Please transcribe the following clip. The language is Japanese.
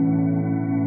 あ。